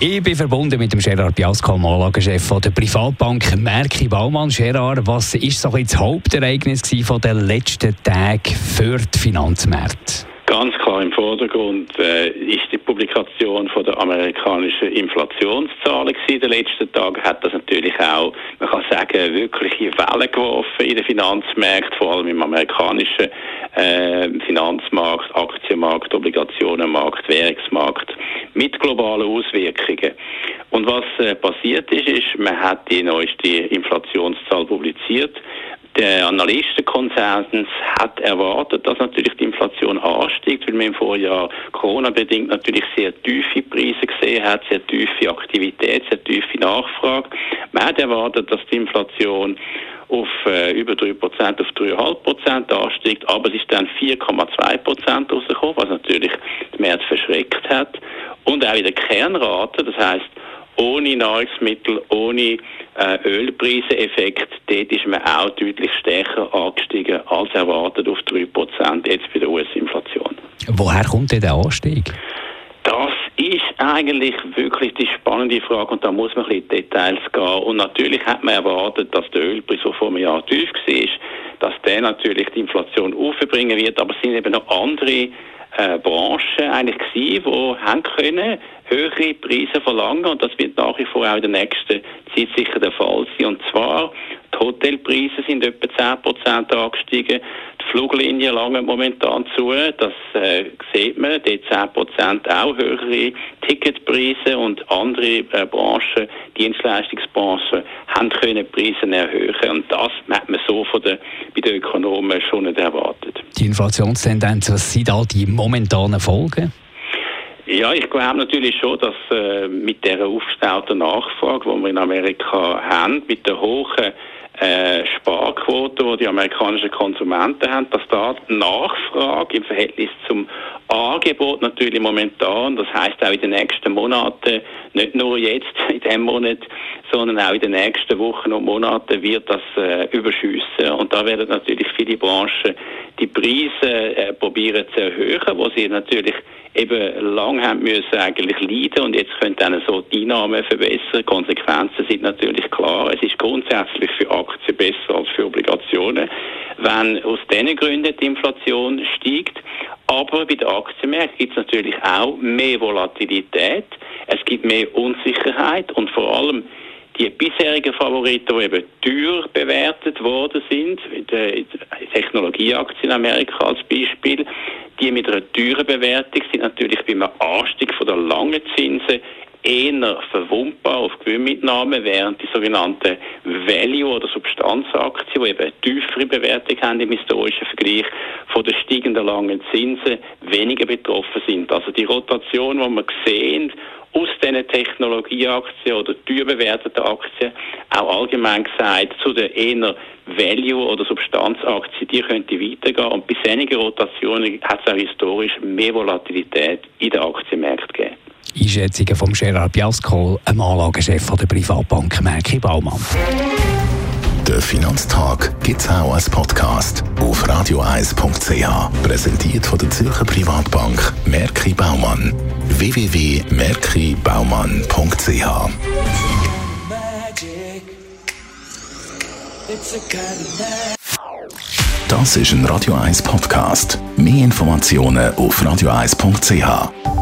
ich bin verbunden mit dem Gerard Biasco, Anlagechef der Privatbank Merki Baumann. Gerard, was ist so das Hauptereignis der letzten Tage für die Finanzmärkte? Ganz klar im Vordergrund äh, ist die Publikation von der amerikanischen Inflationszahlen in den letzten Tagen. Hat das natürlich auch, man kann sagen, wirkliche Wellen geworfen in den Finanzmärkten, vor allem im amerikanischen äh, Finanzmarkt, Aktienmarkt, Obligationenmarkt, Währungsmarkt mit globalen Auswirkungen. Und was äh, passiert ist, ist, man hat die neueste Inflationszahl publiziert. Der Analystenkonsens hat erwartet, dass natürlich die Inflation ansteigt, weil man im Vorjahr Corona-bedingt natürlich sehr tiefe Preise gesehen hat, sehr tiefe Aktivität, sehr tiefe Nachfrage. Man hat erwartet, dass die Inflation auf äh, über 3% auf 3,5% ansteigt, aber es ist dann 4,2% rausgekommen, was natürlich die Märkte verschreckt hat. Und auch in der Kernrate, das heißt ohne Nahrungsmittel, ohne äh, Ölpreiseneffekt, dort ist man auch deutlich stärker angestiegen als erwartet auf 3% jetzt bei der US-Inflation. Woher kommt denn der Anstieg? Das ist eigentlich wirklich die spannende Frage und da muss man ein bisschen in Details gehen. Und natürlich hat man erwartet, dass der Ölpreis, der vor einem Jahr tief war, dass der natürlich die Inflation aufbringen wird, aber es sind eben noch andere äh, Branchen eigentlich gewesen, die haben können höhere Preise verlangen und das wird nach wie vor auch in der nächsten Zeit sicher der Fall sein. Und zwar die Hotelpreise sind etwa 10% angestiegen, die Fluglinien langen momentan zu, das äh, sieht man, die 10% auch höhere Ticketpreise. Und andere äh, Branchen, Dienstleistungsbranchen, haben können Preise erhöhen. Und das hat man so von der, bei den Ökonomen schon nicht erwartet. Die Inflationstendenz, was sind da die momentanen Folgen? Ja, ich glaube natürlich schon, dass äh, mit der aufgestauten Nachfrage, die wir in Amerika haben, mit der hohen äh, Sparquote, die die amerikanischen Konsumenten haben, dass da die Nachfrage im Verhältnis zum Angebot natürlich momentan, das heißt auch in den nächsten Monaten, nicht nur jetzt in diesem Monat, sondern auch in den nächsten Wochen und Monaten wird das äh, überschüssen. Und da werden natürlich viele Branchen die Preise äh, probieren zu erhöhen, wo sie natürlich eben lang haben müssen eigentlich leiden und jetzt können dann so die Einnahmen verbessern. Konsequenzen sind natürlich klar. Es ist grundsätzlich für Aktien besser als für Obligationen, wenn aus diesen Gründen die Inflation steigt. Aber bei den Aktienmärkten gibt es natürlich auch mehr Volatilität, es gibt mehr Unsicherheit und vor allem die bisherigen Favoriten, die eben teuer bewertet worden sind, Technologieaktien in Amerika als Beispiel, die mit einer teuren Bewertung sind natürlich beim Anstieg von der langen Zinsen eher verwundbar auf Gewinnmitnahmen, während die sogenannten Value- oder Substanzaktien, die eben eine tiefere Bewertung haben im historischen Vergleich, von den steigenden langen Zinsen weniger betroffen sind. Also die Rotation, die wir sehen, aus diesen Technologieaktien oder teuer bewerteten Aktien, auch allgemein gesagt, zu den eher Value- oder Substanzaktien, die könnte weitergehen. Und bei einigen Rotationen hat es auch historisch mehr Volatilität in den Aktienmärkten. Einschätzungen von Gerard Biasco, einem Anlagechef der Privatbank Merki Baumann. Der Finanztag gibt es auch als Podcast auf radioeis.ch. Präsentiert von der Zürcher Privatbank Merki Baumann. www.merkibaumann.ch Das ist ein Radio 1 Podcast. Mehr Informationen auf radioeis.ch.